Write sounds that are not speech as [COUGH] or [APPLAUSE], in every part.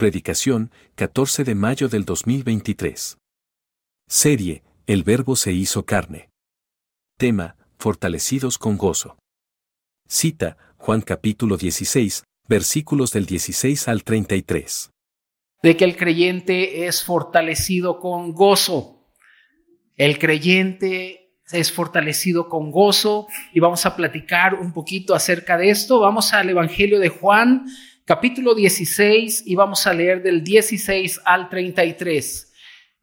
Predicación, 14 de mayo del 2023. Serie, El Verbo se hizo carne. Tema, Fortalecidos con gozo. Cita, Juan capítulo 16, versículos del 16 al 33. De que el creyente es fortalecido con gozo. El creyente es fortalecido con gozo y vamos a platicar un poquito acerca de esto. Vamos al Evangelio de Juan, capítulo 16 y vamos a leer del 16 al 33.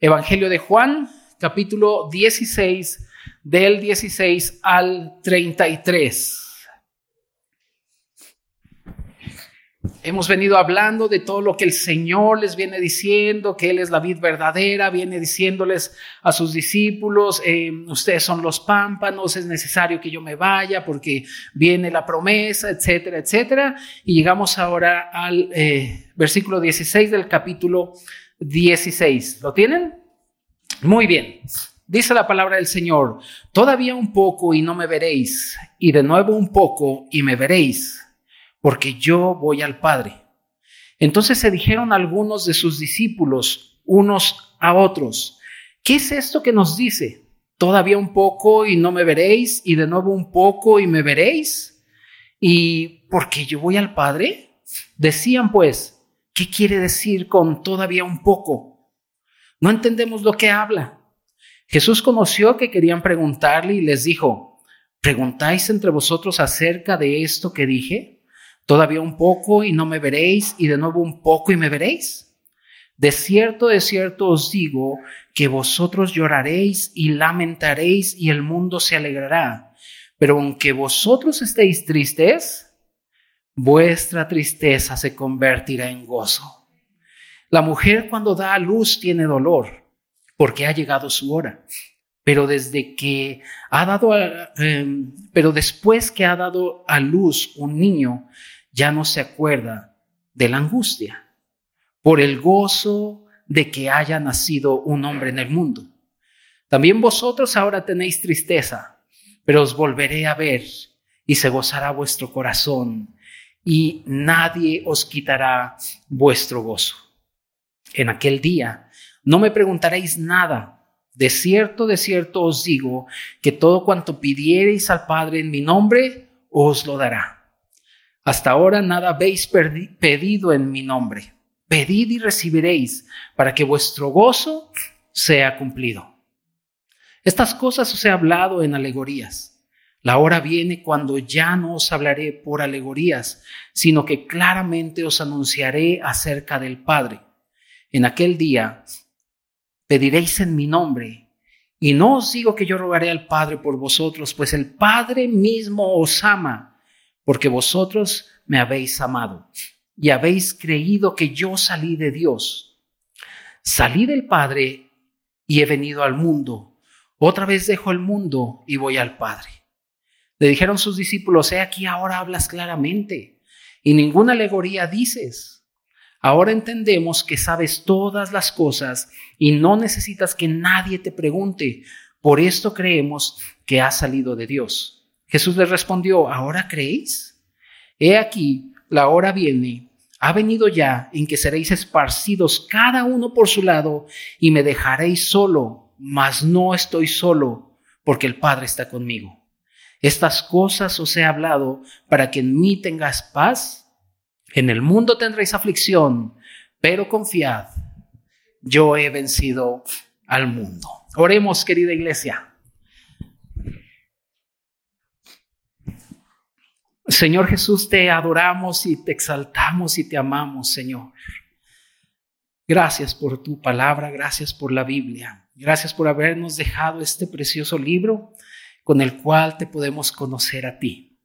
Evangelio de Juan, capítulo 16, del 16 al 33. Hemos venido hablando de todo lo que el Señor les viene diciendo, que Él es la vid verdadera, viene diciéndoles a sus discípulos, eh, ustedes son los pámpanos, es necesario que yo me vaya porque viene la promesa, etcétera, etcétera. Y llegamos ahora al eh, versículo 16 del capítulo 16. ¿Lo tienen? Muy bien. Dice la palabra del Señor, todavía un poco y no me veréis, y de nuevo un poco y me veréis porque yo voy al Padre. Entonces se dijeron algunos de sus discípulos, unos a otros, ¿qué es esto que nos dice? Todavía un poco y no me veréis, y de nuevo un poco y me veréis. ¿Y porque yo voy al Padre? Decían pues, ¿qué quiere decir con todavía un poco? No entendemos lo que habla. Jesús conoció que querían preguntarle y les dijo, ¿preguntáis entre vosotros acerca de esto que dije? Todavía un poco y no me veréis, y de nuevo un poco y me veréis. De cierto, de cierto os digo que vosotros lloraréis y lamentaréis y el mundo se alegrará. Pero aunque vosotros estéis tristes, vuestra tristeza se convertirá en gozo. La mujer cuando da a luz tiene dolor porque ha llegado su hora. Pero desde que ha dado, em, pero después que ha dado a luz un niño, ya no se acuerda de la angustia por el gozo de que haya nacido un hombre en el mundo. También vosotros ahora tenéis tristeza, pero os volveré a ver y se gozará vuestro corazón y nadie os quitará vuestro gozo. En aquel día no me preguntaréis nada. De cierto, de cierto os digo que todo cuanto pidiereis al Padre en mi nombre, os lo dará. Hasta ahora nada habéis pedido en mi nombre. Pedid y recibiréis para que vuestro gozo sea cumplido. Estas cosas os he hablado en alegorías. La hora viene cuando ya no os hablaré por alegorías, sino que claramente os anunciaré acerca del Padre. En aquel día pediréis en mi nombre, y no os digo que yo rogaré al Padre por vosotros, pues el Padre mismo os ama porque vosotros me habéis amado y habéis creído que yo salí de Dios. Salí del Padre y he venido al mundo. Otra vez dejo el mundo y voy al Padre. Le dijeron sus discípulos, he aquí ahora hablas claramente y ninguna alegoría dices. Ahora entendemos que sabes todas las cosas y no necesitas que nadie te pregunte. Por esto creemos que has salido de Dios. Jesús les respondió, ¿ahora creéis? He aquí, la hora viene, ha venido ya en que seréis esparcidos cada uno por su lado y me dejaréis solo, mas no estoy solo, porque el Padre está conmigo. Estas cosas os he hablado para que en mí tengas paz. En el mundo tendréis aflicción, pero confiad, yo he vencido al mundo. Oremos, querida iglesia. Señor Jesús, te adoramos y te exaltamos y te amamos, Señor. Gracias por tu palabra, gracias por la Biblia, gracias por habernos dejado este precioso libro con el cual te podemos conocer a ti.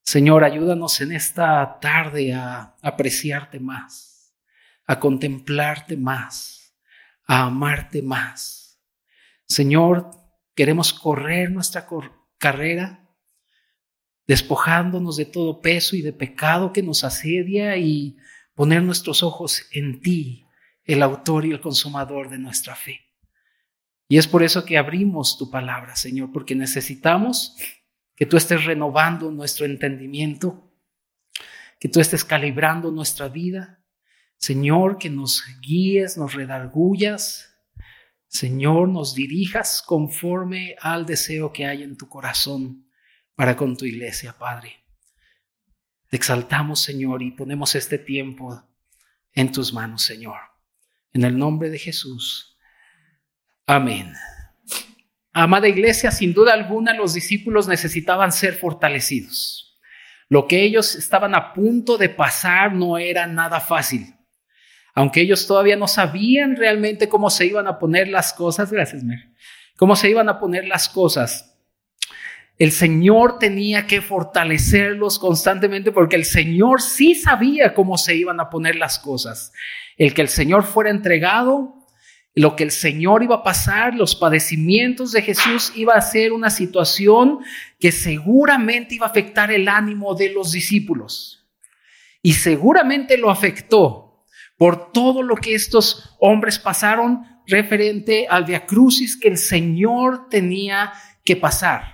Señor, ayúdanos en esta tarde a apreciarte más, a contemplarte más, a amarte más. Señor, queremos correr nuestra carrera despojándonos de todo peso y de pecado que nos asedia y poner nuestros ojos en ti, el autor y el consumador de nuestra fe. Y es por eso que abrimos tu palabra, Señor, porque necesitamos que tú estés renovando nuestro entendimiento, que tú estés calibrando nuestra vida, Señor, que nos guíes, nos redargullas. Señor, nos dirijas conforme al deseo que hay en tu corazón para con tu iglesia, Padre. Te exaltamos, Señor, y ponemos este tiempo en tus manos, Señor. En el nombre de Jesús. Amén. Amada iglesia, sin duda alguna los discípulos necesitaban ser fortalecidos. Lo que ellos estaban a punto de pasar no era nada fácil. Aunque ellos todavía no sabían realmente cómo se iban a poner las cosas, gracias, Mer, cómo se iban a poner las cosas, el Señor tenía que fortalecerlos constantemente porque el Señor sí sabía cómo se iban a poner las cosas. El que el Señor fuera entregado, lo que el Señor iba a pasar, los padecimientos de Jesús iba a ser una situación que seguramente iba a afectar el ánimo de los discípulos. Y seguramente lo afectó por todo lo que estos hombres pasaron referente al diacrucis que el Señor tenía que pasar.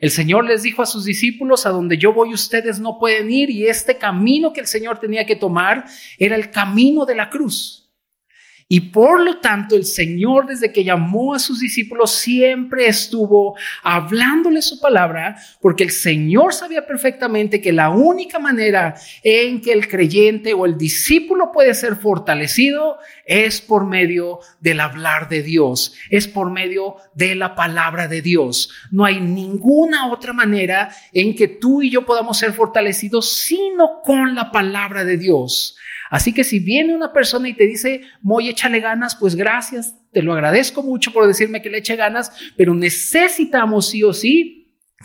El Señor les dijo a sus discípulos, a donde yo voy ustedes no pueden ir, y este camino que el Señor tenía que tomar era el camino de la cruz. Y por lo tanto el Señor desde que llamó a sus discípulos siempre estuvo hablándole su palabra porque el Señor sabía perfectamente que la única manera en que el creyente o el discípulo puede ser fortalecido es por medio del hablar de Dios, es por medio de la palabra de Dios. No hay ninguna otra manera en que tú y yo podamos ser fortalecidos sino con la palabra de Dios. Así que si viene una persona y te dice, Moy, échale ganas, pues gracias, te lo agradezco mucho por decirme que le eche ganas, pero necesitamos sí o sí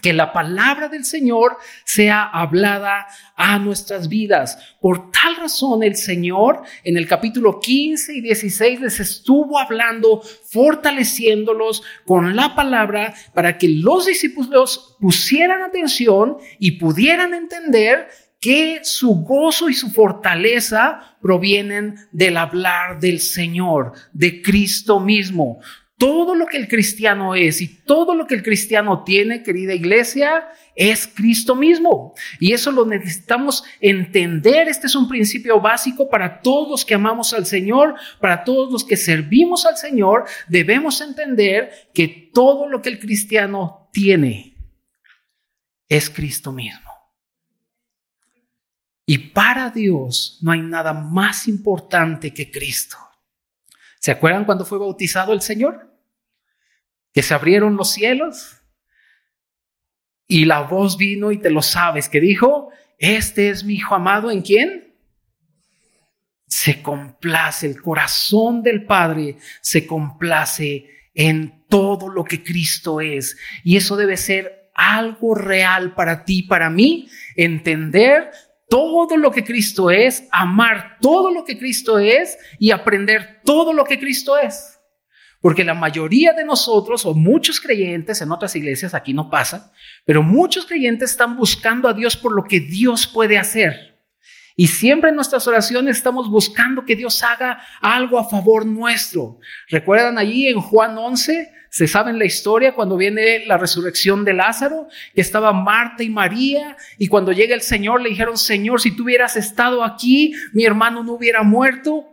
que la palabra del Señor sea hablada a nuestras vidas. Por tal razón el Señor en el capítulo 15 y 16 les estuvo hablando, fortaleciéndolos con la palabra para que los discípulos pusieran atención y pudieran entender que su gozo y su fortaleza provienen del hablar del Señor, de Cristo mismo. Todo lo que el cristiano es y todo lo que el cristiano tiene, querida iglesia, es Cristo mismo. Y eso lo necesitamos entender. Este es un principio básico para todos los que amamos al Señor, para todos los que servimos al Señor. Debemos entender que todo lo que el cristiano tiene es Cristo mismo. Y para Dios no hay nada más importante que Cristo. ¿Se acuerdan cuando fue bautizado el Señor? Que se abrieron los cielos y la voz vino y te lo sabes, que dijo, este es mi hijo amado, ¿en quién? Se complace, el corazón del Padre se complace en todo lo que Cristo es. Y eso debe ser algo real para ti, para mí, entender todo lo que Cristo es, amar todo lo que Cristo es y aprender todo lo que Cristo es. Porque la mayoría de nosotros, o muchos creyentes en otras iglesias, aquí no pasa, pero muchos creyentes están buscando a Dios por lo que Dios puede hacer. Y siempre en nuestras oraciones estamos buscando que Dios haga algo a favor nuestro. ¿Recuerdan allí en Juan 11? ¿Se saben la historia cuando viene la resurrección de Lázaro? Que estaba Marta y María y cuando llega el Señor le dijeron, Señor, si tú hubieras estado aquí, mi hermano no hubiera muerto.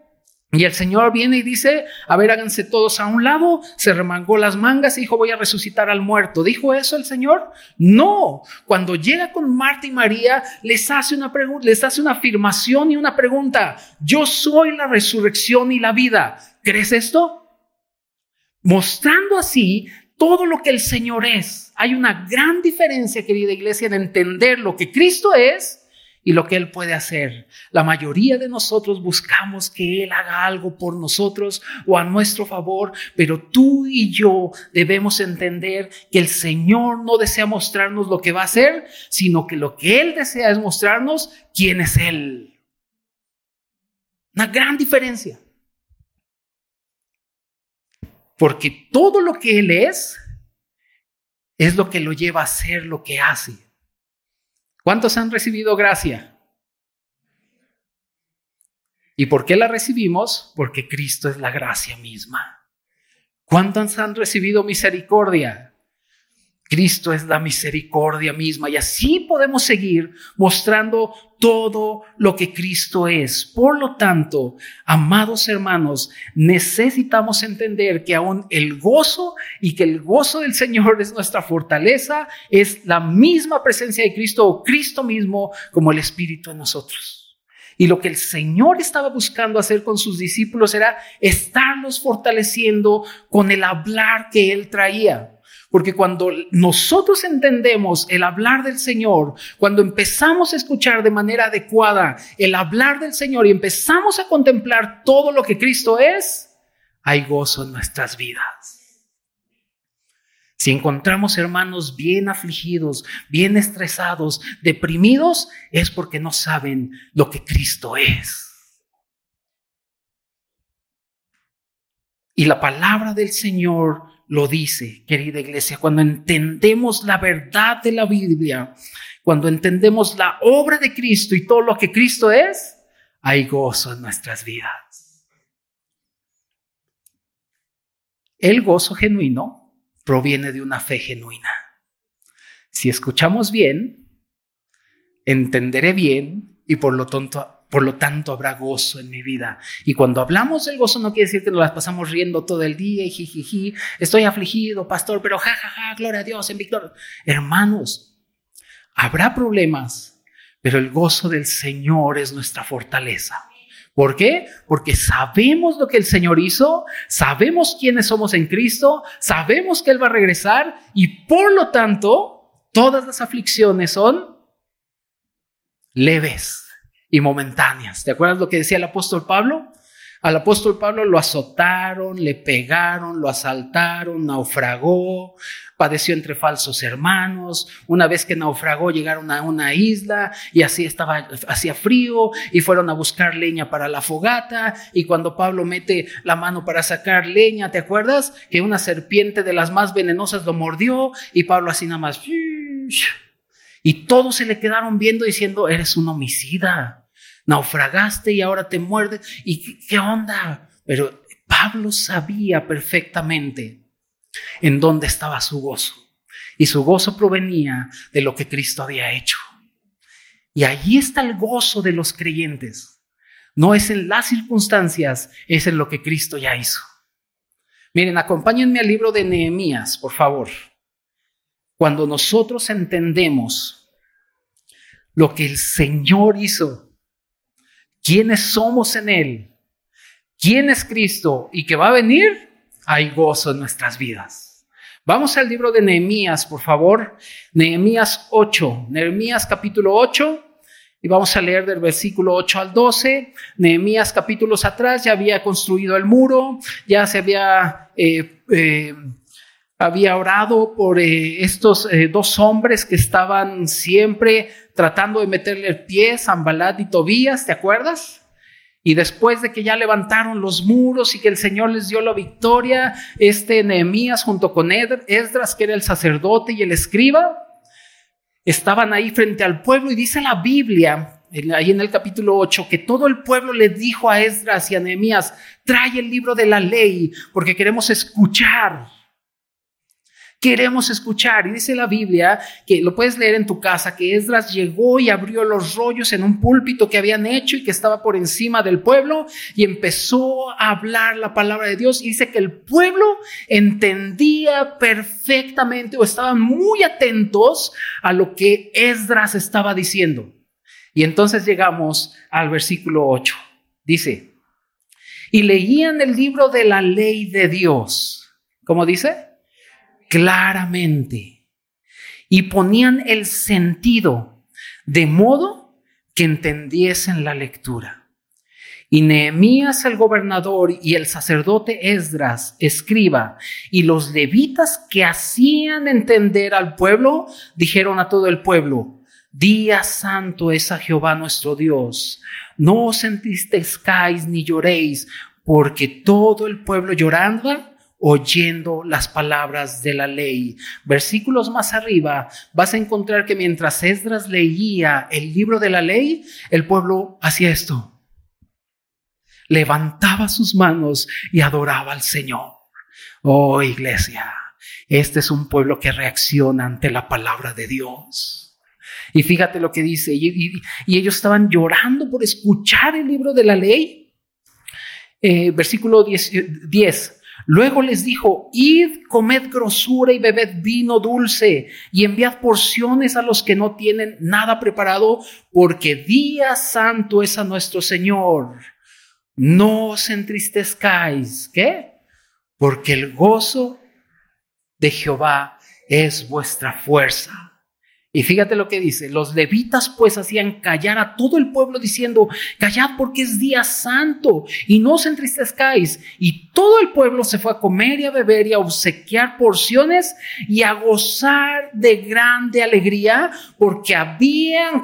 Y el Señor viene y dice, a ver, háganse todos a un lado, se remangó las mangas y dijo, voy a resucitar al muerto. ¿Dijo eso el Señor? No. Cuando llega con Marta y María, les hace una pregunta, les hace una afirmación y una pregunta. Yo soy la resurrección y la vida. ¿Crees esto? Mostrando así todo lo que el Señor es. Hay una gran diferencia, querida iglesia, en entender lo que Cristo es y lo que Él puede hacer. La mayoría de nosotros buscamos que Él haga algo por nosotros o a nuestro favor, pero tú y yo debemos entender que el Señor no desea mostrarnos lo que va a hacer, sino que lo que Él desea es mostrarnos quién es Él. Una gran diferencia. Porque todo lo que Él es, es lo que lo lleva a hacer lo que hace. ¿Cuántos han recibido gracia? ¿Y por qué la recibimos? Porque Cristo es la gracia misma. ¿Cuántos han recibido misericordia? Cristo es la misericordia misma y así podemos seguir mostrando todo lo que Cristo es. Por lo tanto, amados hermanos, necesitamos entender que aún el gozo y que el gozo del Señor es nuestra fortaleza, es la misma presencia de Cristo o Cristo mismo como el Espíritu en nosotros. Y lo que el Señor estaba buscando hacer con sus discípulos era estarlos fortaleciendo con el hablar que Él traía. Porque cuando nosotros entendemos el hablar del Señor, cuando empezamos a escuchar de manera adecuada el hablar del Señor y empezamos a contemplar todo lo que Cristo es, hay gozo en nuestras vidas. Si encontramos hermanos bien afligidos, bien estresados, deprimidos, es porque no saben lo que Cristo es. Y la palabra del Señor lo dice, querida iglesia, cuando entendemos la verdad de la Biblia, cuando entendemos la obra de Cristo y todo lo que Cristo es, hay gozo en nuestras vidas. El gozo genuino proviene de una fe genuina. Si escuchamos bien, entenderé bien y por lo tanto por lo tanto, habrá gozo en mi vida. Y cuando hablamos del gozo, no quiere decir que nos las pasamos riendo todo el día y jijiji, estoy afligido, pastor, pero jajaja, ja, ja, gloria a Dios en victoria. Hermanos, habrá problemas, pero el gozo del Señor es nuestra fortaleza. ¿Por qué? Porque sabemos lo que el Señor hizo, sabemos quiénes somos en Cristo, sabemos que Él va a regresar y por lo tanto, todas las aflicciones son leves y momentáneas. ¿Te acuerdas lo que decía el apóstol Pablo? Al apóstol Pablo lo azotaron, le pegaron, lo asaltaron, naufragó, padeció entre falsos hermanos. Una vez que naufragó llegaron a una isla y así estaba, hacía frío y fueron a buscar leña para la fogata. Y cuando Pablo mete la mano para sacar leña, ¿te acuerdas? Que una serpiente de las más venenosas lo mordió y Pablo así nada más y todos se le quedaron viendo diciendo, eres un homicida, naufragaste y ahora te muerdes. ¿Y qué onda? Pero Pablo sabía perfectamente en dónde estaba su gozo. Y su gozo provenía de lo que Cristo había hecho. Y allí está el gozo de los creyentes. No es en las circunstancias, es en lo que Cristo ya hizo. Miren, acompáñenme al libro de Nehemías, por favor. Cuando nosotros entendemos lo que el Señor hizo, quiénes somos en Él, quién es Cristo y que va a venir, hay gozo en nuestras vidas. Vamos al libro de Nehemías, por favor. Nehemías 8, Nehemías capítulo 8. Y vamos a leer del versículo 8 al 12. Nehemías capítulos atrás ya había construido el muro, ya se había eh, eh, había orado por eh, estos eh, dos hombres que estaban siempre tratando de meterle el pie, Zambalat y Tobías, ¿te acuerdas? Y después de que ya levantaron los muros y que el Señor les dio la victoria, este Nehemías junto con Esdras, que era el sacerdote y el escriba, estaban ahí frente al pueblo y dice la Biblia, ahí en el capítulo 8, que todo el pueblo le dijo a Esdras y a Nehemías, trae el libro de la ley porque queremos escuchar queremos escuchar. Y dice la Biblia, que lo puedes leer en tu casa, que Esdras llegó y abrió los rollos en un púlpito que habían hecho y que estaba por encima del pueblo y empezó a hablar la palabra de Dios. Y dice que el pueblo entendía perfectamente o estaban muy atentos a lo que Esdras estaba diciendo. Y entonces llegamos al versículo 8. Dice, y leían el libro de la ley de Dios. ¿Cómo dice? Claramente y ponían el sentido de modo que entendiesen la lectura. Y Nehemías el gobernador y el sacerdote Esdras, escriba, y los levitas que hacían entender al pueblo, dijeron a todo el pueblo, Día santo es a Jehová nuestro Dios. No os entristezcáis ni lloréis, porque todo el pueblo lloraba oyendo las palabras de la ley. Versículos más arriba vas a encontrar que mientras Esdras leía el libro de la ley, el pueblo hacía esto. Levantaba sus manos y adoraba al Señor. Oh iglesia, Este es un pueblo que reacciona ante la palabra de Dios. Y fíjate lo que dice, y, ellos estaban llorando por escuchar el libro de la ley. Eh, versículo 10, 10. Luego les dijo, id, comed grosura y bebed vino dulce y enviad porciones a los que no tienen nada preparado, porque día santo es a nuestro Señor. No os entristezcáis, ¿qué? Porque el gozo de Jehová es vuestra fuerza. Y fíjate lo que dice, los levitas pues hacían callar a todo el pueblo diciendo, callad porque es día santo y no os entristezcáis. Y todo el pueblo se fue a comer y a beber y a obsequiar porciones y a gozar de grande alegría porque habían.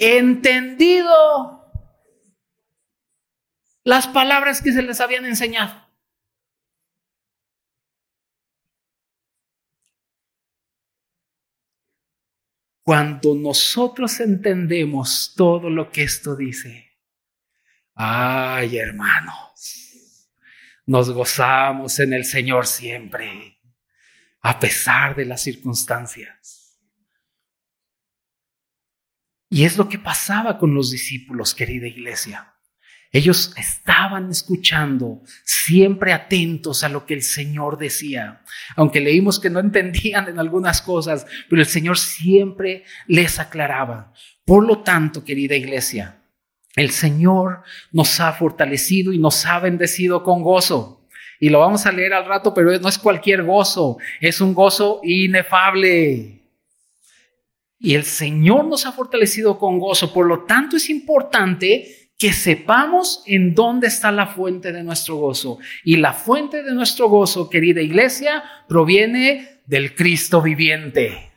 Entendido las palabras que se les habían enseñado. Cuando nosotros entendemos todo lo que esto dice, ay hermanos, nos gozamos en el Señor siempre, a pesar de las circunstancias. Y es lo que pasaba con los discípulos, querida iglesia. Ellos estaban escuchando, siempre atentos a lo que el Señor decía. Aunque leímos que no entendían en algunas cosas, pero el Señor siempre les aclaraba. Por lo tanto, querida iglesia, el Señor nos ha fortalecido y nos ha bendecido con gozo. Y lo vamos a leer al rato, pero no es cualquier gozo, es un gozo inefable. Y el Señor nos ha fortalecido con gozo. Por lo tanto, es importante que sepamos en dónde está la fuente de nuestro gozo. Y la fuente de nuestro gozo, querida iglesia, proviene del Cristo viviente.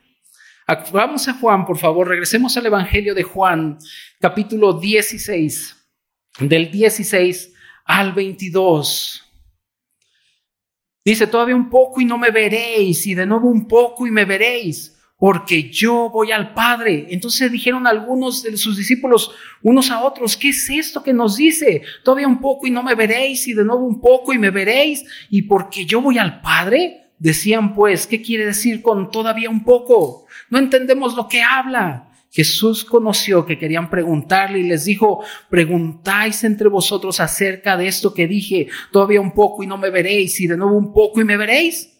Vamos a Juan, por favor, regresemos al Evangelio de Juan, capítulo 16, del 16 al 22. Dice, todavía un poco y no me veréis, y de nuevo un poco y me veréis porque yo voy al Padre. Entonces dijeron algunos de sus discípulos unos a otros, ¿qué es esto que nos dice? Todavía un poco y no me veréis, y de nuevo un poco y me veréis, y porque yo voy al Padre. Decían pues, ¿qué quiere decir con todavía un poco? No entendemos lo que habla. Jesús conoció que querían preguntarle y les dijo, preguntáis entre vosotros acerca de esto que dije, todavía un poco y no me veréis, y de nuevo un poco y me veréis.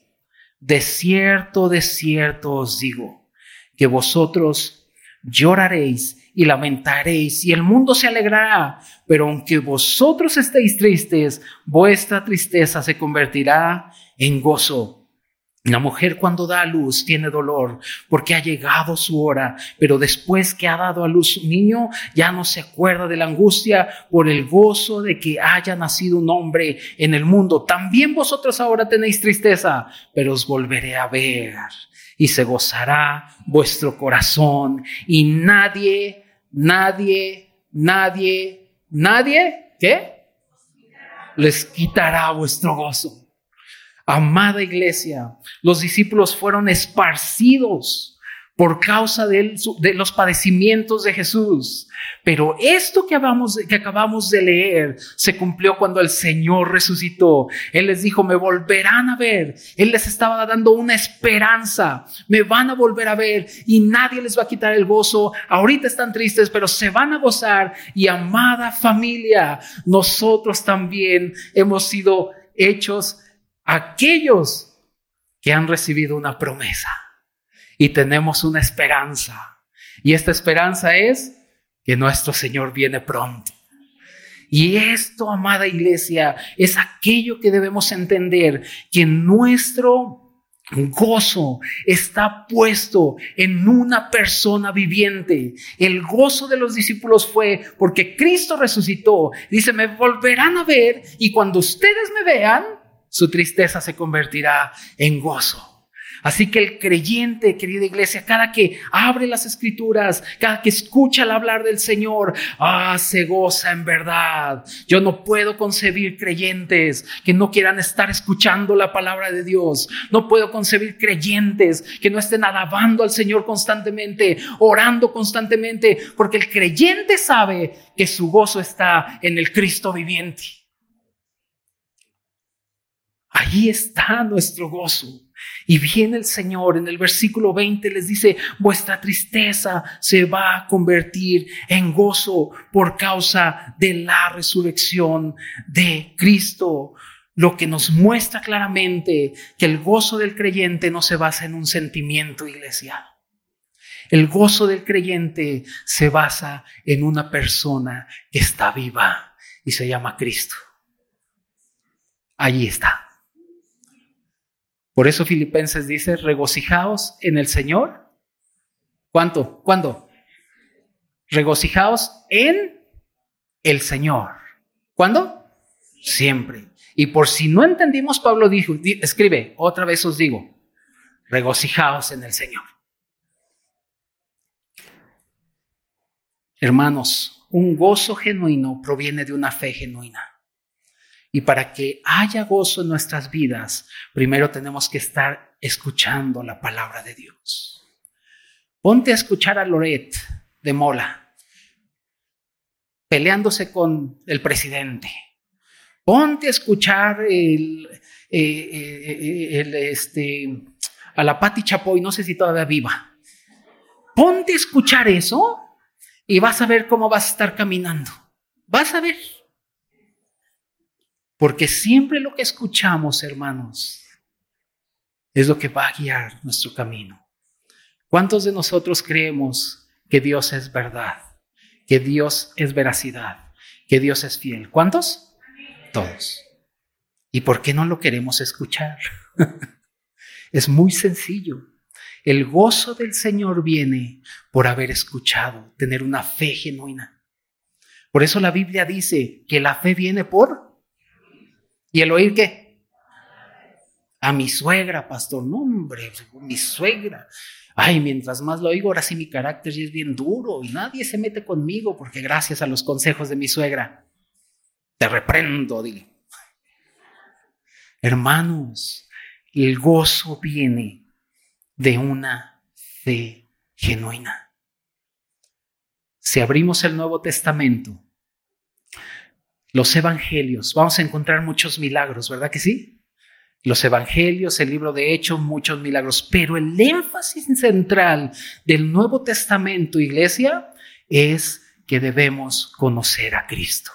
De cierto, de cierto os digo, que vosotros lloraréis y lamentaréis y el mundo se alegrará, pero aunque vosotros estéis tristes, vuestra tristeza se convertirá en gozo. La mujer cuando da a luz tiene dolor porque ha llegado su hora, pero después que ha dado a luz su niño ya no se acuerda de la angustia por el gozo de que haya nacido un hombre en el mundo. También vosotros ahora tenéis tristeza, pero os volveré a ver y se gozará vuestro corazón y nadie, nadie, nadie, nadie, ¿qué? Les quitará vuestro gozo. Amada iglesia, los discípulos fueron esparcidos por causa de, los padecimientos de Jesús. Pero esto que acabamos, que acabamos de leer se cumplió cuando el Señor resucitó. Él les dijo, me volverán a ver. Él les estaba dando una esperanza. Me van a volver a ver y nadie les va a quitar el gozo. Ahorita están tristes, pero se van a gozar. Y amada familia, nosotros también hemos sido hechos aquellos que han recibido una promesa y tenemos una esperanza. Y esta esperanza es que nuestro Señor viene pronto. Y esto, amada iglesia, es aquello que debemos entender, que nuestro gozo está puesto en una persona viviente. El gozo de los discípulos fue porque Cristo resucitó. Dice, me volverán a ver y cuando ustedes me vean, su tristeza se convertirá en gozo. Así que el creyente, querida iglesia, cada que abre las escrituras, cada que escucha el hablar del Señor, ah, se goza en verdad. Yo no puedo concebir creyentes que no quieran estar escuchando la palabra de Dios. No puedo concebir creyentes que no estén alabando al Señor constantemente, orando constantemente, porque el creyente sabe que su gozo está en el Cristo viviente. Allí está nuestro gozo. Y viene el Señor en el versículo 20 les dice, vuestra tristeza se va a convertir en gozo por causa de la resurrección de Cristo. Lo que nos muestra claramente que el gozo del creyente no se basa en un sentimiento iglesia. El gozo del creyente se basa en una persona que está viva y se llama Cristo. Allí está. Por eso Filipenses dice, regocijaos en el Señor. ¿Cuánto? ¿Cuándo? Regocijaos en el Señor. ¿Cuándo? Siempre. Y por si no entendimos, Pablo dijo, escribe, otra vez os digo, regocijaos en el Señor. Hermanos, un gozo genuino proviene de una fe genuina. Y para que haya gozo en nuestras vidas, primero tenemos que estar escuchando la palabra de Dios. Ponte a escuchar a Loret de Mola, peleándose con el presidente. Ponte a escuchar el, eh, eh, el, este, a la Pati Chapoy, no sé si todavía viva. Ponte a escuchar eso y vas a ver cómo vas a estar caminando. Vas a ver. Porque siempre lo que escuchamos, hermanos, es lo que va a guiar nuestro camino. ¿Cuántos de nosotros creemos que Dios es verdad? Que Dios es veracidad, que Dios es fiel. ¿Cuántos? Todos. ¿Y por qué no lo queremos escuchar? [LAUGHS] es muy sencillo. El gozo del Señor viene por haber escuchado, tener una fe genuina. Por eso la Biblia dice que la fe viene por ¿Y el oír qué? A mi suegra, pastor. No, hombre, mi suegra. Ay, mientras más lo oigo, ahora sí mi carácter es bien duro y nadie se mete conmigo porque gracias a los consejos de mi suegra, te reprendo, dile. Hermanos, el gozo viene de una fe genuina. Si abrimos el Nuevo Testamento, los evangelios, vamos a encontrar muchos milagros, ¿verdad que sí? Los evangelios, el libro de Hechos, muchos milagros, pero el énfasis central del Nuevo Testamento, iglesia, es que debemos conocer a Cristo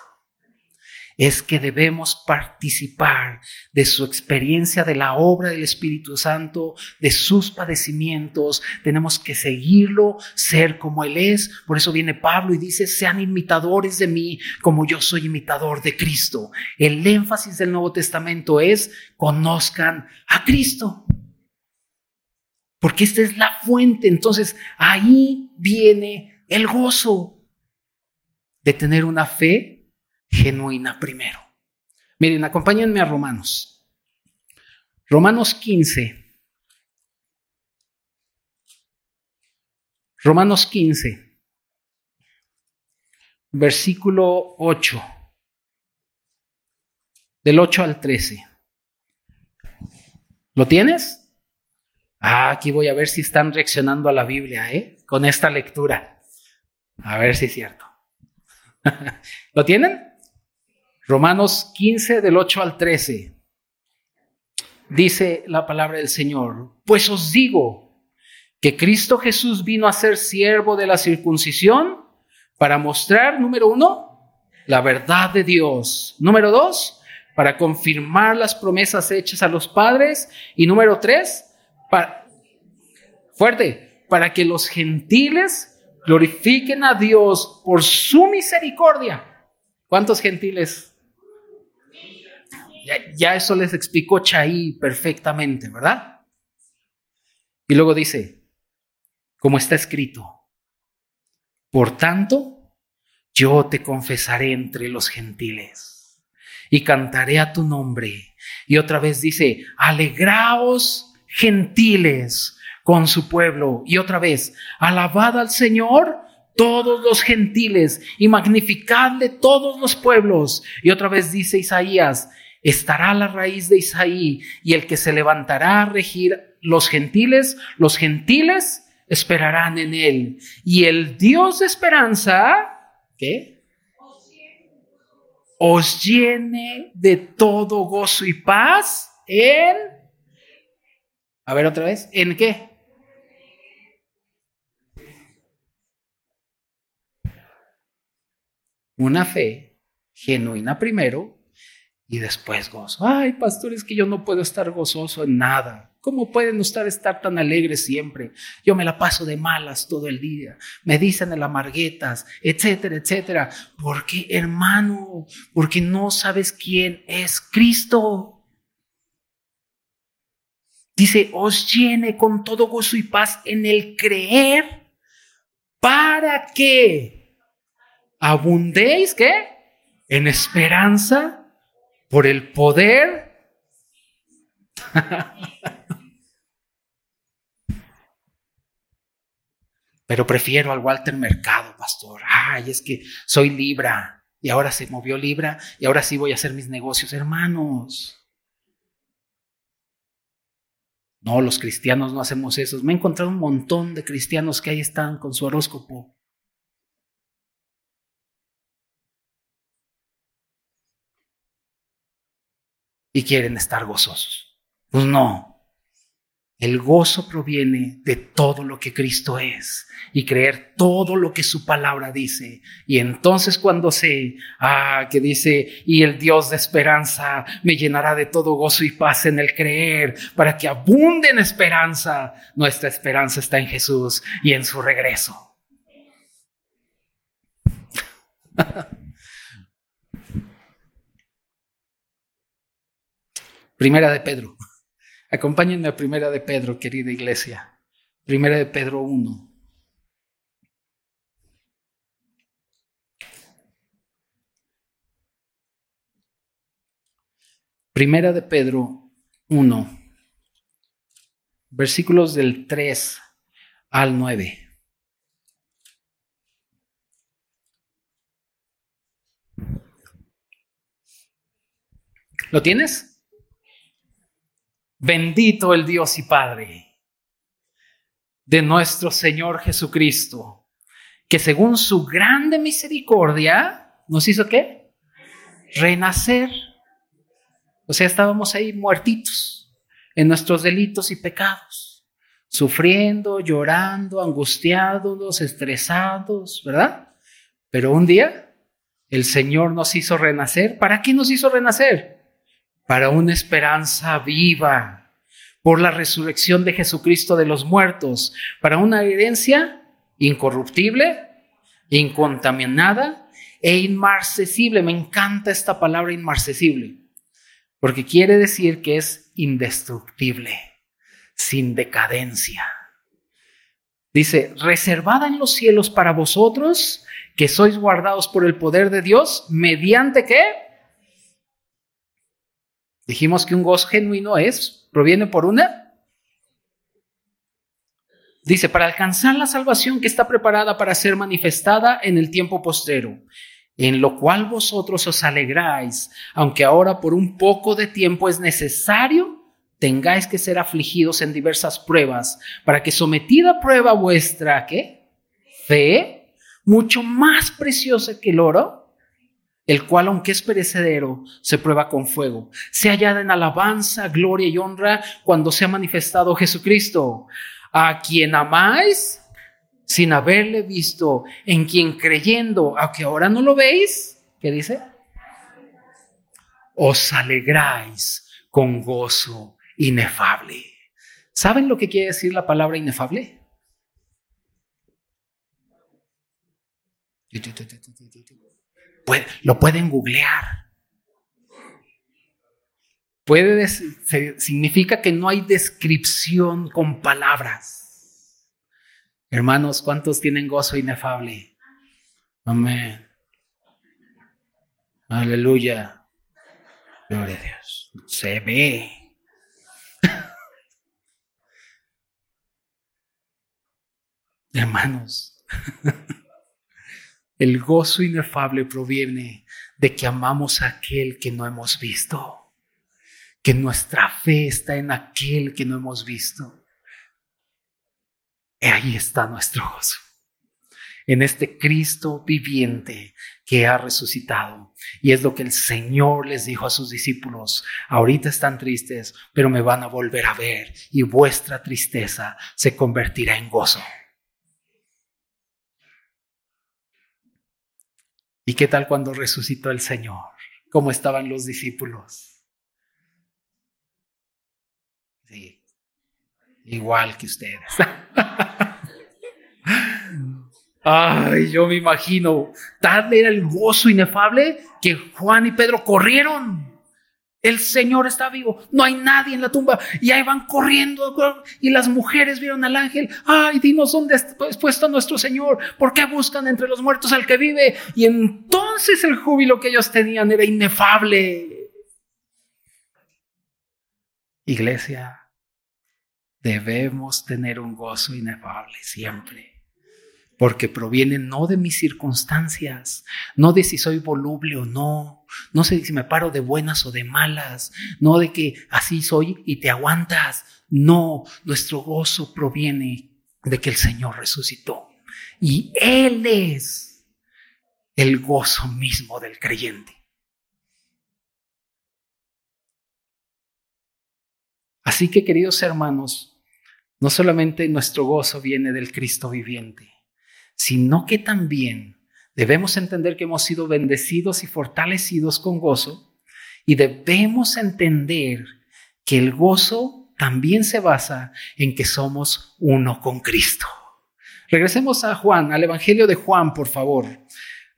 es que debemos participar de su experiencia, de la obra del Espíritu Santo, de sus padecimientos. Tenemos que seguirlo, ser como Él es. Por eso viene Pablo y dice, sean imitadores de mí como yo soy imitador de Cristo. El énfasis del Nuevo Testamento es, conozcan a Cristo. Porque esta es la fuente. Entonces, ahí viene el gozo de tener una fe genuina primero. Miren, acompáñenme a Romanos. Romanos 15. Romanos 15, versículo 8, del 8 al 13. ¿Lo tienes? Ah, aquí voy a ver si están reaccionando a la Biblia, ¿eh? Con esta lectura. A ver si es cierto. [LAUGHS] ¿Lo tienen? Romanos 15 del 8 al 13. Dice la palabra del Señor, pues os digo que Cristo Jesús vino a ser siervo de la circuncisión para mostrar, número uno, la verdad de Dios. Número dos, para confirmar las promesas hechas a los padres. Y número tres, para, fuerte, para que los gentiles glorifiquen a Dios por su misericordia. ¿Cuántos gentiles ya, eso les explicó Chaí perfectamente, ¿verdad? Y luego dice, como está escrito, por tanto, yo te confesaré entre los gentiles y cantaré a tu nombre. Y otra vez dice, alegraos gentiles con su pueblo. Y otra vez, alabad al Señor todos los gentiles y magnificadle todos los pueblos. Y otra vez dice Isaías, estará la raíz de Isaí y el que se levantará a regir los gentiles, los gentiles esperarán en él. Y el Dios de esperanza, ¿qué? Os llene de todo gozo y paz en A ver otra vez, ¿en qué? Una fe genuina primero y después gozo. Ay, pastores, que yo no puedo estar gozoso en nada. ¿Cómo pueden ustedes estar tan alegres siempre? Yo me la paso de malas todo el día. Me dicen el amarguetas, etcétera, etcétera. ¿Por qué, hermano? Porque no sabes quién es Cristo. Dice, os llene con todo gozo y paz en el creer para que abundéis, ¿qué? En esperanza por el poder. [LAUGHS] Pero prefiero al Walter Mercado, pastor. Ay, es que soy Libra y ahora se movió Libra y ahora sí voy a hacer mis negocios, hermanos. No, los cristianos no hacemos eso. Me he encontrado un montón de cristianos que ahí están con su horóscopo. Y quieren estar gozosos. Pues no, el gozo proviene de todo lo que Cristo es y creer todo lo que su palabra dice. Y entonces cuando se, ah, que dice, y el Dios de esperanza me llenará de todo gozo y paz en el creer, para que abunde en esperanza. Nuestra esperanza está en Jesús y en su regreso. [LAUGHS] Primera de Pedro. Acompáñenme a Primera de Pedro, querida iglesia. Primera de Pedro 1. Primera de Pedro 1, versículos del 3 al 9. ¿Lo tienes? Bendito el Dios y Padre de nuestro Señor Jesucristo, que según su grande misericordia nos hizo qué? Renacer. O sea, estábamos ahí muertitos en nuestros delitos y pecados, sufriendo, llorando, angustiados, estresados, ¿verdad? Pero un día el Señor nos hizo renacer. ¿Para qué nos hizo renacer? Para una esperanza viva, por la resurrección de Jesucristo de los muertos, para una herencia incorruptible, incontaminada e inmarcesible. Me encanta esta palabra inmarcesible, porque quiere decir que es indestructible, sin decadencia. Dice, reservada en los cielos para vosotros, que sois guardados por el poder de Dios, mediante qué? Dijimos que un gozo genuino es, proviene por una. Dice, para alcanzar la salvación que está preparada para ser manifestada en el tiempo postero, en lo cual vosotros os alegráis, aunque ahora por un poco de tiempo es necesario, tengáis que ser afligidos en diversas pruebas, para que sometida a prueba vuestra, ¿qué? Fe, mucho más preciosa que el oro, el cual, aunque es perecedero, se prueba con fuego. Se hallada en alabanza, gloria y honra cuando se ha manifestado Jesucristo, a quien amáis sin haberle visto, en quien creyendo, aunque ahora no lo veis, ¿qué dice? Os alegráis con gozo inefable. ¿Saben lo que quiere decir la palabra inefable? Lo pueden googlear. Puede significa que no hay descripción con palabras. Hermanos, ¿cuántos tienen gozo inefable? Amén. Aleluya. Gloria a Dios. Se ve. [LAUGHS] Hermanos. [LAUGHS] El gozo inefable proviene de que amamos a aquel que no hemos visto, que nuestra fe está en aquel que no hemos visto. Y ahí está nuestro gozo. en este Cristo viviente que ha resucitado. Y es lo que el Señor les dijo a sus discípulos. Ahorita están tristes, pero me van a volver a ver y vuestra tristeza se convertirá en gozo. ¿Y qué tal cuando resucitó el Señor? ¿Cómo estaban los discípulos? Sí, igual que ustedes. [LAUGHS] Ay, yo me imagino, tal era el gozo inefable que Juan y Pedro corrieron. El Señor está vivo, no hay nadie en la tumba y ahí van corriendo y las mujeres vieron al ángel. Ay, dinos dónde está puesto nuestro Señor, ¿por qué buscan entre los muertos al que vive? Y entonces el júbilo que ellos tenían era inefable. Iglesia, debemos tener un gozo inefable siempre porque proviene no de mis circunstancias, no de si soy voluble o no, no sé si me paro de buenas o de malas, no de que así soy y te aguantas. No, nuestro gozo proviene de que el Señor resucitó y Él es el gozo mismo del creyente. Así que, queridos hermanos, no solamente nuestro gozo viene del Cristo viviente, sino que también debemos entender que hemos sido bendecidos y fortalecidos con gozo y debemos entender que el gozo también se basa en que somos uno con Cristo. Regresemos a Juan, al Evangelio de Juan, por favor.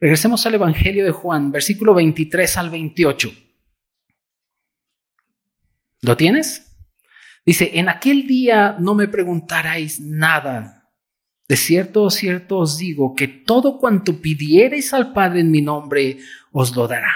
Regresemos al Evangelio de Juan, versículo 23 al 28. ¿Lo tienes? Dice, en aquel día no me preguntaréis nada. De cierto, cierto os digo que todo cuanto pidiereis al Padre en mi nombre, os lo dará.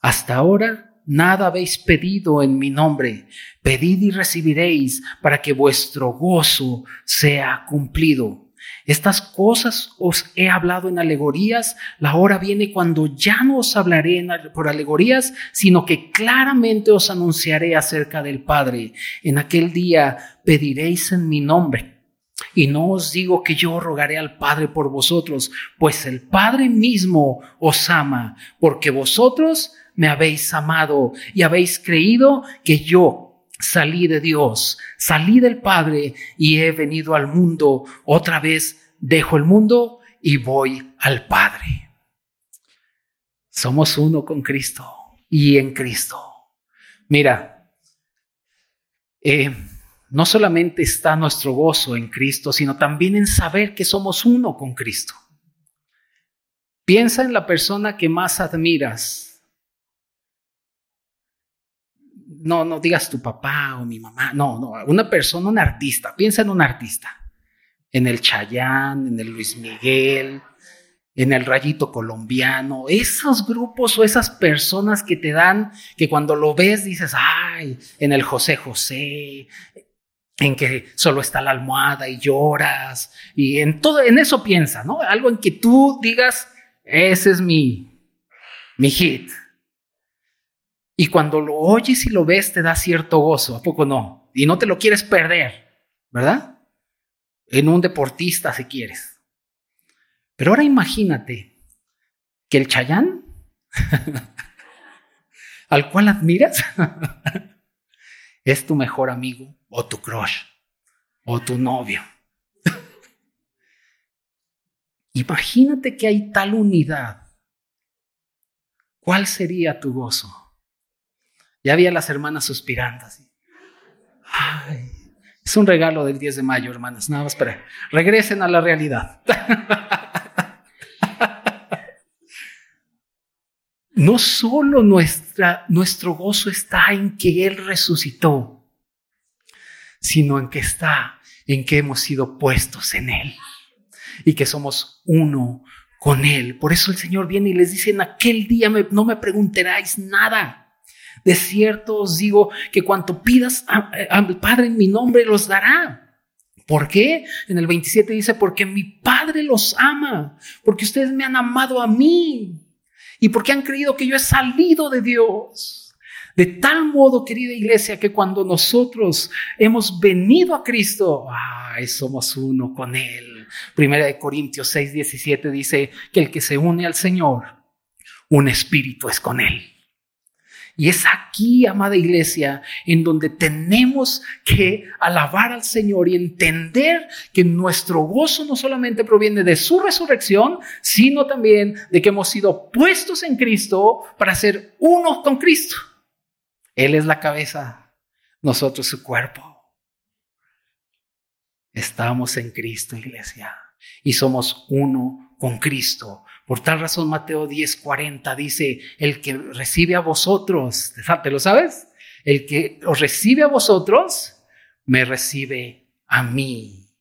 Hasta ahora nada habéis pedido en mi nombre. Pedid y recibiréis para que vuestro gozo sea cumplido. Estas cosas os he hablado en alegorías. La hora viene cuando ya no os hablaré por alegorías, sino que claramente os anunciaré acerca del Padre. En aquel día pediréis en mi nombre y no os digo que yo rogaré al Padre por vosotros, pues el Padre mismo os ama, porque vosotros me habéis amado y habéis creído que yo salí de Dios, salí del Padre y he venido al mundo. Otra vez dejo el mundo y voy al Padre. Somos uno con Cristo y en Cristo. Mira, eh, no solamente está nuestro gozo en Cristo, sino también en saber que somos uno con Cristo. Piensa en la persona que más admiras. No, no digas tu papá o mi mamá. No, no, una persona, un artista. Piensa en un artista. En el Chayán, en el Luis Miguel, en el Rayito Colombiano. Esos grupos o esas personas que te dan, que cuando lo ves dices, ay, en el José José, en que solo está la almohada y lloras y en todo en eso piensa, ¿no? Algo en que tú digas, ese es mi mi hit. Y cuando lo oyes y lo ves te da cierto gozo, ¿a poco no? Y no te lo quieres perder, ¿verdad? En un deportista si quieres. Pero ahora imagínate que el Chayán [LAUGHS] al cual admiras [LAUGHS] es tu mejor amigo o tu crush o tu novio. [LAUGHS] Imagínate que hay tal unidad. ¿Cuál sería tu gozo? Ya había las hermanas suspirando así. Ay, es un regalo del 10 de mayo, hermanas. Nada más para regresen a la realidad. [LAUGHS] No solo nuestra, nuestro gozo está en que Él resucitó, sino en que está en que hemos sido puestos en Él y que somos uno con Él. Por eso el Señor viene y les dice, en aquel día no me preguntaréis nada. De cierto os digo que cuanto pidas al Padre en mi nombre los dará. ¿Por qué? En el 27 dice, porque mi Padre los ama, porque ustedes me han amado a mí y porque han creído que yo he salido de Dios. De tal modo, querida iglesia, que cuando nosotros hemos venido a Cristo, somos uno con Él. Primera de Corintios 6, 17 dice que el que se une al Señor, un espíritu es con él. Y es aquí, amada iglesia, en donde tenemos que alabar al Señor y entender que nuestro gozo no solamente proviene de su resurrección, sino también de que hemos sido puestos en Cristo para ser uno con Cristo. Él es la cabeza, nosotros su cuerpo. Estamos en Cristo, iglesia, y somos uno con Cristo. Por tal razón, Mateo 10:40 dice, el que recibe a vosotros, ¿te lo sabes? El que os recibe a vosotros, me recibe a mí.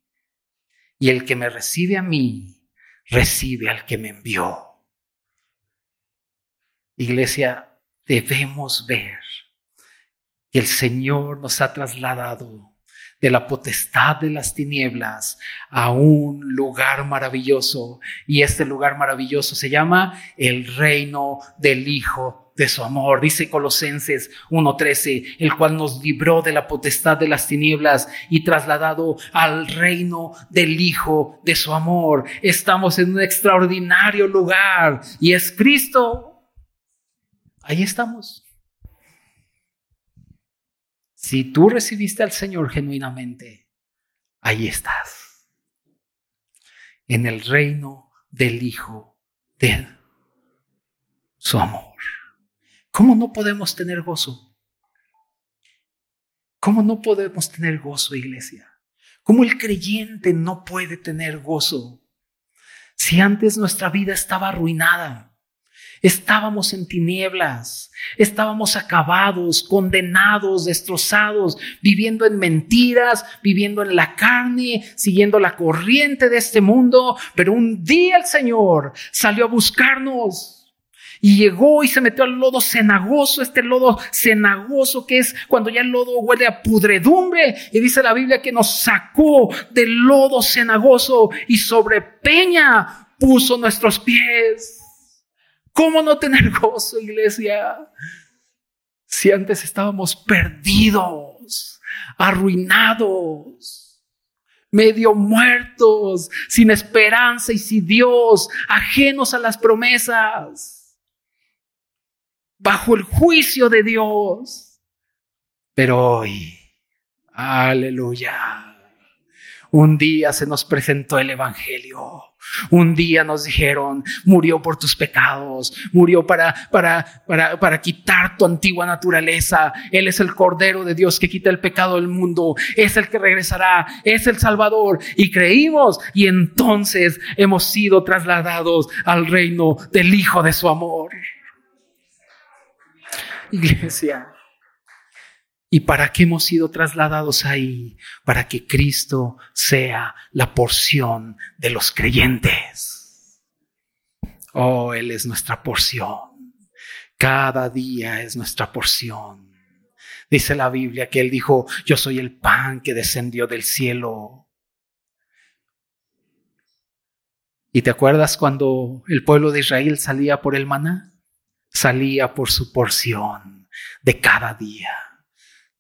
Y el que me recibe a mí, recibe al que me envió. Iglesia, debemos ver el Señor nos ha trasladado de la potestad de las tinieblas a un lugar maravilloso. Y este lugar maravilloso se llama el reino del Hijo de su amor. Dice Colosenses 1.13, el cual nos libró de la potestad de las tinieblas y trasladado al reino del Hijo de su amor. Estamos en un extraordinario lugar y es Cristo. Ahí estamos. Si tú recibiste al Señor genuinamente, ahí estás. En el reino del Hijo de su amor. ¿Cómo no podemos tener gozo? ¿Cómo no podemos tener gozo, iglesia? ¿Cómo el creyente no puede tener gozo? Si antes nuestra vida estaba arruinada, Estábamos en tinieblas, estábamos acabados, condenados, destrozados, viviendo en mentiras, viviendo en la carne, siguiendo la corriente de este mundo. Pero un día el Señor salió a buscarnos y llegó y se metió al lodo cenagoso, este lodo cenagoso que es cuando ya el lodo huele a pudredumbre. Y dice la Biblia que nos sacó del lodo cenagoso y sobre peña puso nuestros pies. ¿Cómo no tener [LAUGHS] gozo, iglesia? Si antes estábamos perdidos, arruinados, medio muertos, sin esperanza y sin Dios, ajenos a las promesas, bajo el juicio de Dios. Pero hoy, aleluya, un día se nos presentó el Evangelio un día nos dijeron, murió por tus pecados, murió para, para, para, para quitar tu antigua naturaleza. Él es el Cordero de Dios que quita el pecado del mundo, es el que regresará, es el Salvador. Y creímos y entonces hemos sido trasladados al reino del Hijo de su amor. Iglesia, ¿Y para qué hemos sido trasladados ahí? Para que Cristo sea la porción de los creyentes. Oh, Él es nuestra porción. Cada día es nuestra porción. Dice la Biblia que Él dijo, yo soy el pan que descendió del cielo. ¿Y te acuerdas cuando el pueblo de Israel salía por el maná? Salía por su porción de cada día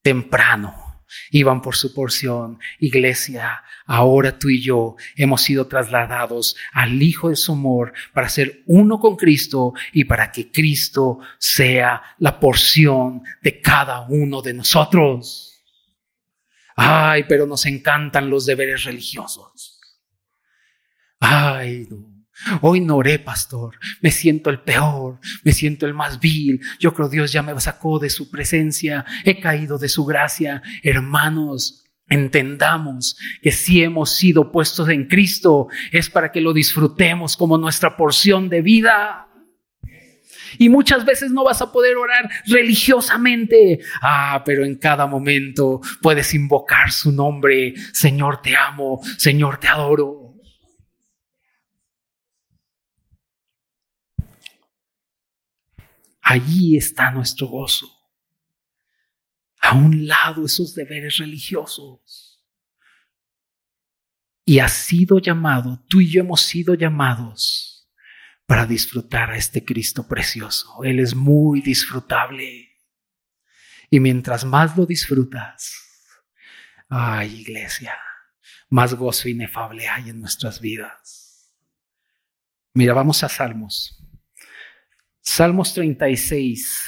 temprano iban por su porción. Iglesia, ahora tú y yo hemos sido trasladados al Hijo de su amor para ser uno con Cristo y para que Cristo sea la porción de cada uno de nosotros. Ay, pero nos encantan los deberes religiosos. Ay, no. Hoy no oré, pastor. Me siento el peor, me siento el más vil. Yo creo Dios ya me sacó de su presencia, he caído de su gracia. Hermanos, entendamos que si hemos sido puestos en Cristo es para que lo disfrutemos como nuestra porción de vida. Y muchas veces no vas a poder orar religiosamente. Ah, pero en cada momento puedes invocar su nombre. Señor, te amo. Señor, te adoro. Allí está nuestro gozo. A un lado esos deberes religiosos. Y has sido llamado, tú y yo hemos sido llamados para disfrutar a este Cristo precioso. Él es muy disfrutable. Y mientras más lo disfrutas, ay iglesia, más gozo inefable hay en nuestras vidas. Mira, vamos a Salmos. Salmos 36,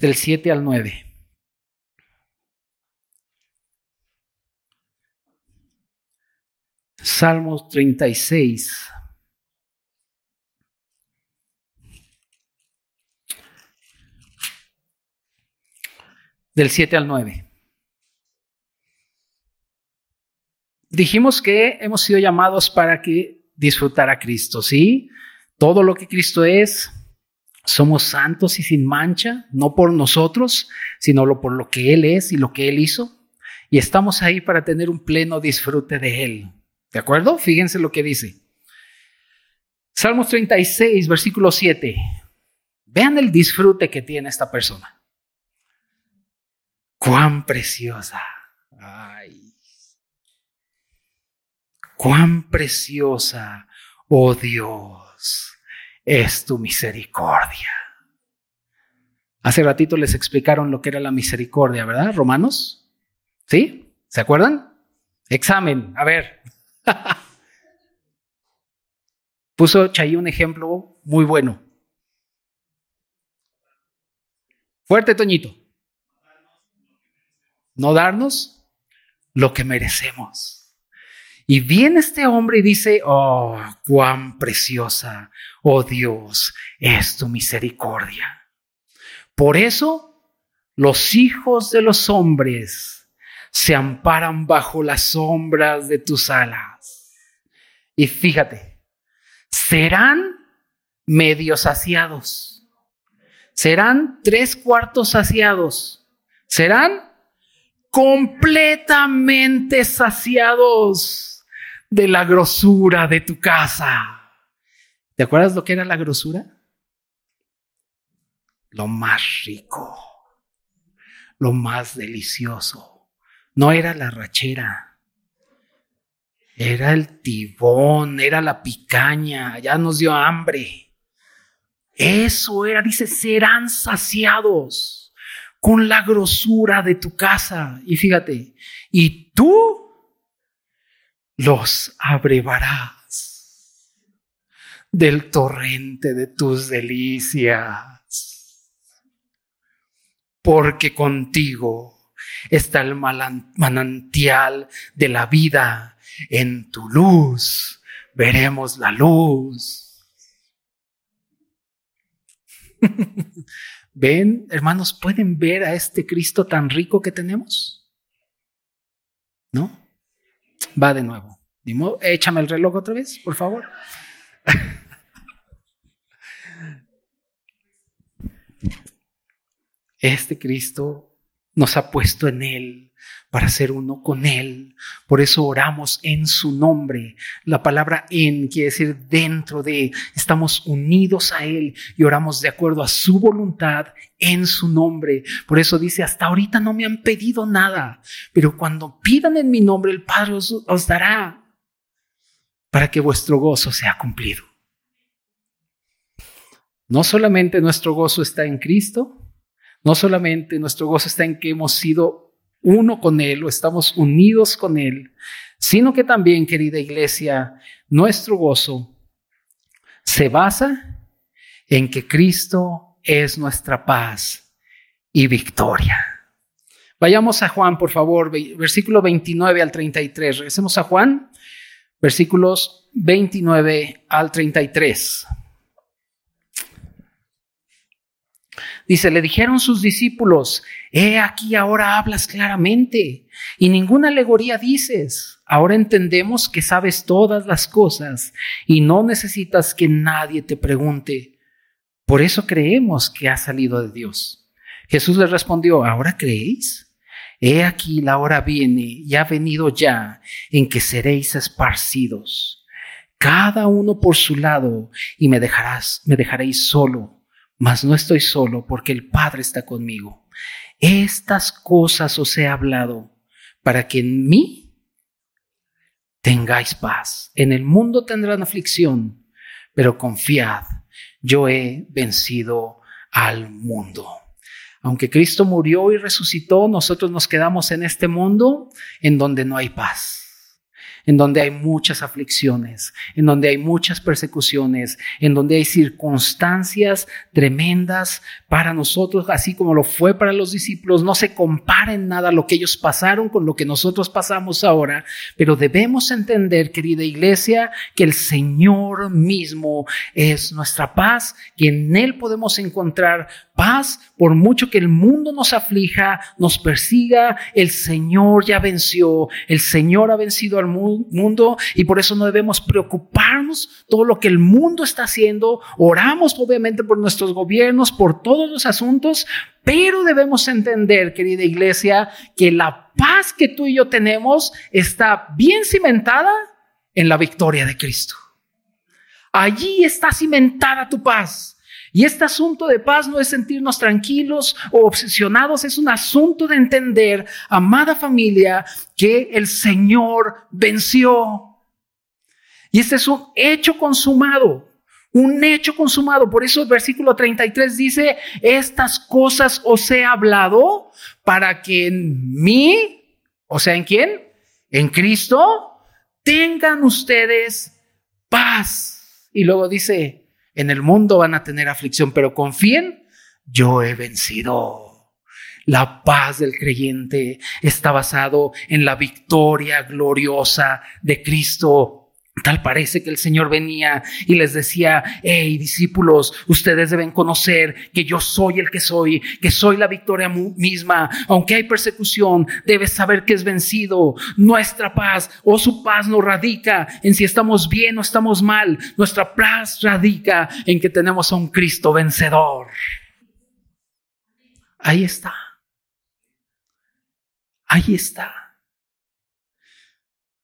del 7 al 9. Salmos 36. Del 7 al 9. Dijimos que hemos sido llamados para que disfrutar a Cristo, ¿sí? Todo lo que Cristo es, somos santos y sin mancha, no por nosotros, sino por lo que Él es y lo que Él hizo. Y estamos ahí para tener un pleno disfrute de Él. ¿De acuerdo? Fíjense lo que dice. Salmos 36, versículo 7. Vean el disfrute que tiene esta persona. Cuán preciosa. Ay. Cuán preciosa, oh Dios, es tu misericordia. Hace ratito les explicaron lo que era la misericordia, ¿verdad? Romanos. ¿Sí? ¿Se acuerdan? Examen. A ver, [LAUGHS] Puso Chay un ejemplo muy bueno. Fuerte, Toñito. No darnos lo que merecemos. Y viene este hombre y dice, oh, cuán preciosa, oh Dios, es tu misericordia. Por eso los hijos de los hombres se amparan bajo las sombras de tus alas. Y fíjate, serán medio saciados, serán tres cuartos saciados, serán completamente saciados de la grosura de tu casa. ¿Te acuerdas lo que era la grosura? Lo más rico, lo más delicioso no era la rachera, era el tibón, era la picaña, ya nos dio hambre. Eso era, dice, serán saciados con la grosura de tu casa. Y fíjate, y tú los abrevarás del torrente de tus delicias, porque contigo está el manantial de la vida. En tu luz veremos la luz. [LAUGHS] ¿Ven, hermanos, pueden ver a este Cristo tan rico que tenemos? ¿No? Va de nuevo. Échame el reloj otra vez, por favor. [LAUGHS] Este Cristo nos ha puesto en Él para ser uno con Él. Por eso oramos en su nombre. La palabra en quiere decir dentro de, estamos unidos a Él y oramos de acuerdo a su voluntad en su nombre. Por eso dice, hasta ahorita no me han pedido nada, pero cuando pidan en mi nombre, el Padre os, os dará para que vuestro gozo sea cumplido. No solamente nuestro gozo está en Cristo, no solamente nuestro gozo está en que hemos sido uno con Él o estamos unidos con Él, sino que también, querida iglesia, nuestro gozo se basa en que Cristo es nuestra paz y victoria. Vayamos a Juan, por favor, versículo 29 al 33. Regresemos a Juan, versículos 29 al 33. Dice, le dijeron sus discípulos, he aquí ahora hablas claramente y ninguna alegoría dices. Ahora entendemos que sabes todas las cosas y no necesitas que nadie te pregunte. Por eso creemos que ha salido de Dios. Jesús les respondió, ¿ahora creéis? He aquí la hora viene y ha venido ya en que seréis esparcidos, cada uno por su lado, y me dejarás, me dejaréis solo mas no estoy solo porque el Padre está conmigo. Estas cosas os he hablado para que en mí tengáis paz. En el mundo tendrán aflicción, pero confiad, yo he vencido al mundo. Aunque Cristo murió y resucitó, nosotros nos quedamos en este mundo en donde no hay paz. En donde hay muchas aflicciones, en donde hay muchas persecuciones, en donde hay circunstancias tremendas para nosotros, así como lo fue para los discípulos. No se compara en nada lo que ellos pasaron con lo que nosotros pasamos ahora, pero debemos entender, querida iglesia, que el Señor mismo es nuestra paz, que en Él podemos encontrar paz, por mucho que el mundo nos aflija, nos persiga, el Señor ya venció, el Señor ha vencido al mundo y por eso no debemos preocuparnos todo lo que el mundo está haciendo. Oramos obviamente por nuestros gobiernos, por todos los asuntos, pero debemos entender, querida iglesia, que la paz que tú y yo tenemos está bien cimentada en la victoria de Cristo. Allí está cimentada tu paz. Y este asunto de paz no es sentirnos tranquilos o obsesionados, es un asunto de entender, amada familia, que el Señor venció. Y este es un hecho consumado, un hecho consumado. Por eso el versículo 33 dice, estas cosas os he hablado para que en mí, o sea, ¿en quién? En Cristo, tengan ustedes paz. Y luego dice, en el mundo van a tener aflicción, pero confíen, yo he vencido. La paz del creyente está basado en la victoria gloriosa de Cristo Tal parece que el Señor venía y les decía, hey discípulos, ustedes deben conocer que yo soy el que soy, que soy la victoria misma. Aunque hay persecución, debes saber que es vencido. Nuestra paz o su paz no radica en si estamos bien o estamos mal. Nuestra paz radica en que tenemos a un Cristo vencedor. Ahí está. Ahí está.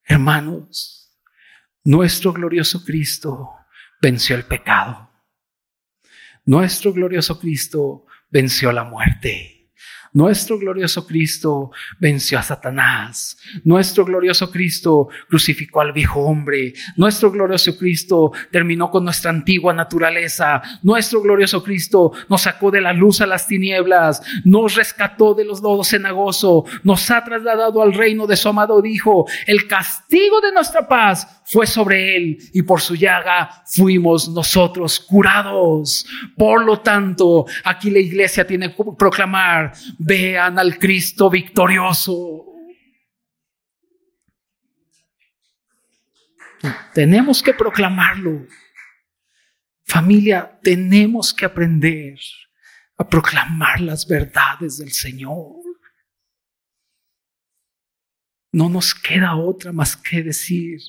Hermanos, nuestro glorioso Cristo venció el pecado. Nuestro glorioso Cristo venció la muerte. Nuestro glorioso Cristo venció a Satanás. Nuestro glorioso Cristo crucificó al viejo hombre. Nuestro glorioso Cristo terminó con nuestra antigua naturaleza. Nuestro glorioso Cristo nos sacó de la luz a las tinieblas. Nos rescató de los lodos cenagoso. Nos ha trasladado al reino de su amado Hijo. El castigo de nuestra paz fue sobre él y por su llaga fuimos nosotros curados. Por lo tanto, aquí la iglesia tiene que proclamar vean al Cristo victorioso. Tenemos que proclamarlo. Familia, tenemos que aprender a proclamar las verdades del Señor. No nos queda otra más que decir,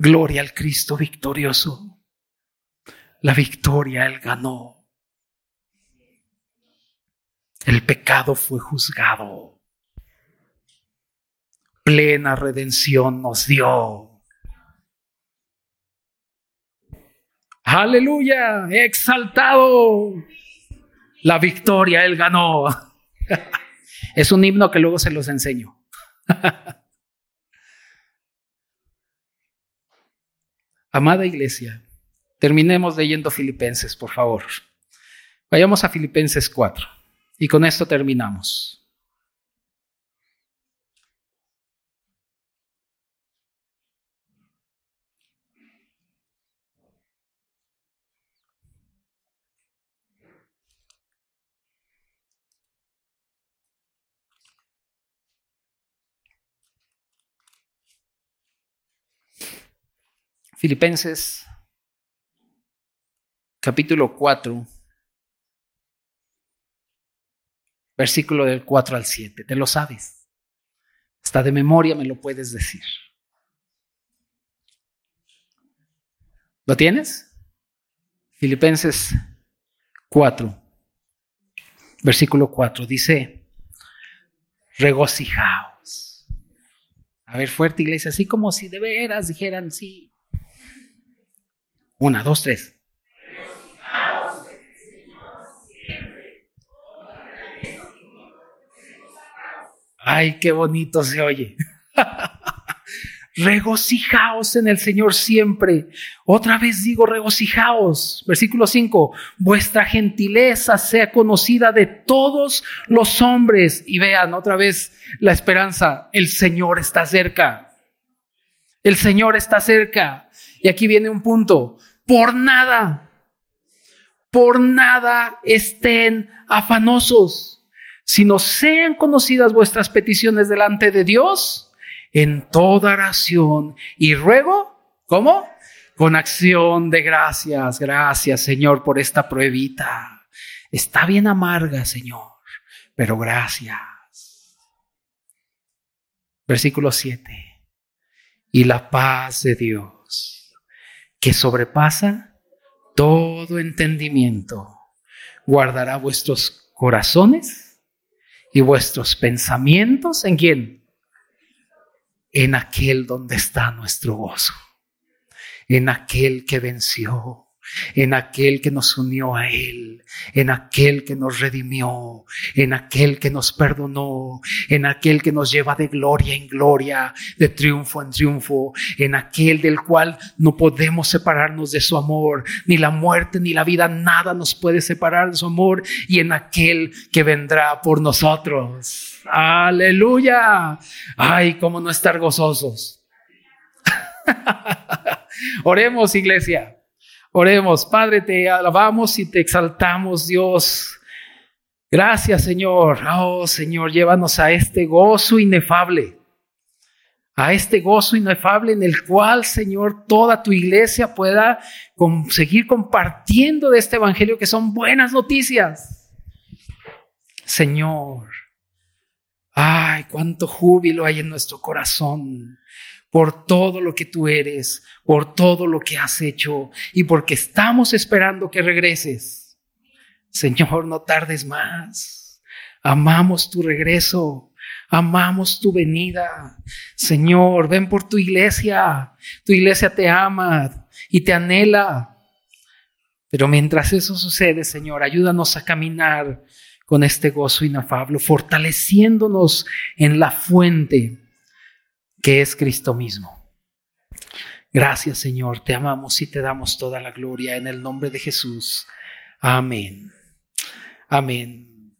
gloria al Cristo victorioso. La victoria Él ganó. El pecado fue juzgado. Plena redención nos dio. Aleluya, exaltado. La victoria, Él ganó. [LAUGHS] Es un himno que luego se los enseño. [LAUGHS] Amada iglesia, terminemos leyendo Filipenses, por favor. Vayamos a Filipenses 4. Y con esto terminamos. Filipenses capítulo 4 versículo del 4 al 7. Te lo sabes. Hasta de memoria me lo puedes decir. ¿Lo tienes? Filipenses 4, versículo 4, dice, regocijaos. A ver, fuerte iglesia, así como si de veras dijeran sí. Una, dos, tres. Ay, qué bonito se oye. [LAUGHS] regocijaos en el Señor siempre. Otra vez digo, regocijaos. Versículo 5, vuestra gentileza sea conocida de todos los hombres. Y vean otra vez la esperanza, el Señor está cerca. El Señor está cerca. Y aquí viene un punto. Por nada, por nada estén afanosos, sino sean conocidas vuestras peticiones delante de Dios en toda oración y ruego, ¿cómo? Con acción de gracias. Gracias, Señor, por esta pruebita. Está bien amarga, Señor, pero gracias. Versículo 7 y la paz de Dios, que sobrepasa todo entendimiento, guardará vuestros corazones y vuestros pensamientos en quién? En aquel donde está nuestro gozo, en aquel que venció en aquel que nos unió a Él, en aquel que nos redimió, en aquel que nos perdonó, en aquel que nos lleva de gloria en gloria, de triunfo en triunfo, en aquel del cual no podemos separarnos de su amor, ni la muerte ni la vida, nada nos puede separar de su amor, y en aquel que vendrá por nosotros. Aleluya. Ay, cómo no estar gozosos. [LAUGHS] Oremos, iglesia. Oremos, Padre, te alabamos y te exaltamos, Dios. Gracias, Señor. Oh, Señor, llévanos a este gozo inefable, a este gozo inefable en el cual, Señor, toda tu iglesia pueda seguir compartiendo de este evangelio que son buenas noticias. Señor, ay, cuánto júbilo hay en nuestro corazón por todo lo que tú eres, por todo lo que has hecho y porque estamos esperando que regreses. Señor, no tardes más. Amamos tu regreso. Amamos tu venida. Señor, ven por tu iglesia. Tu iglesia te ama y te anhela. Pero mientras eso sucede, Señor, ayúdanos a caminar con este gozo inafable, fortaleciéndonos en la fuente que es Cristo mismo. Gracias Señor, te amamos y te damos toda la gloria en el nombre de Jesús. Amén. Amén.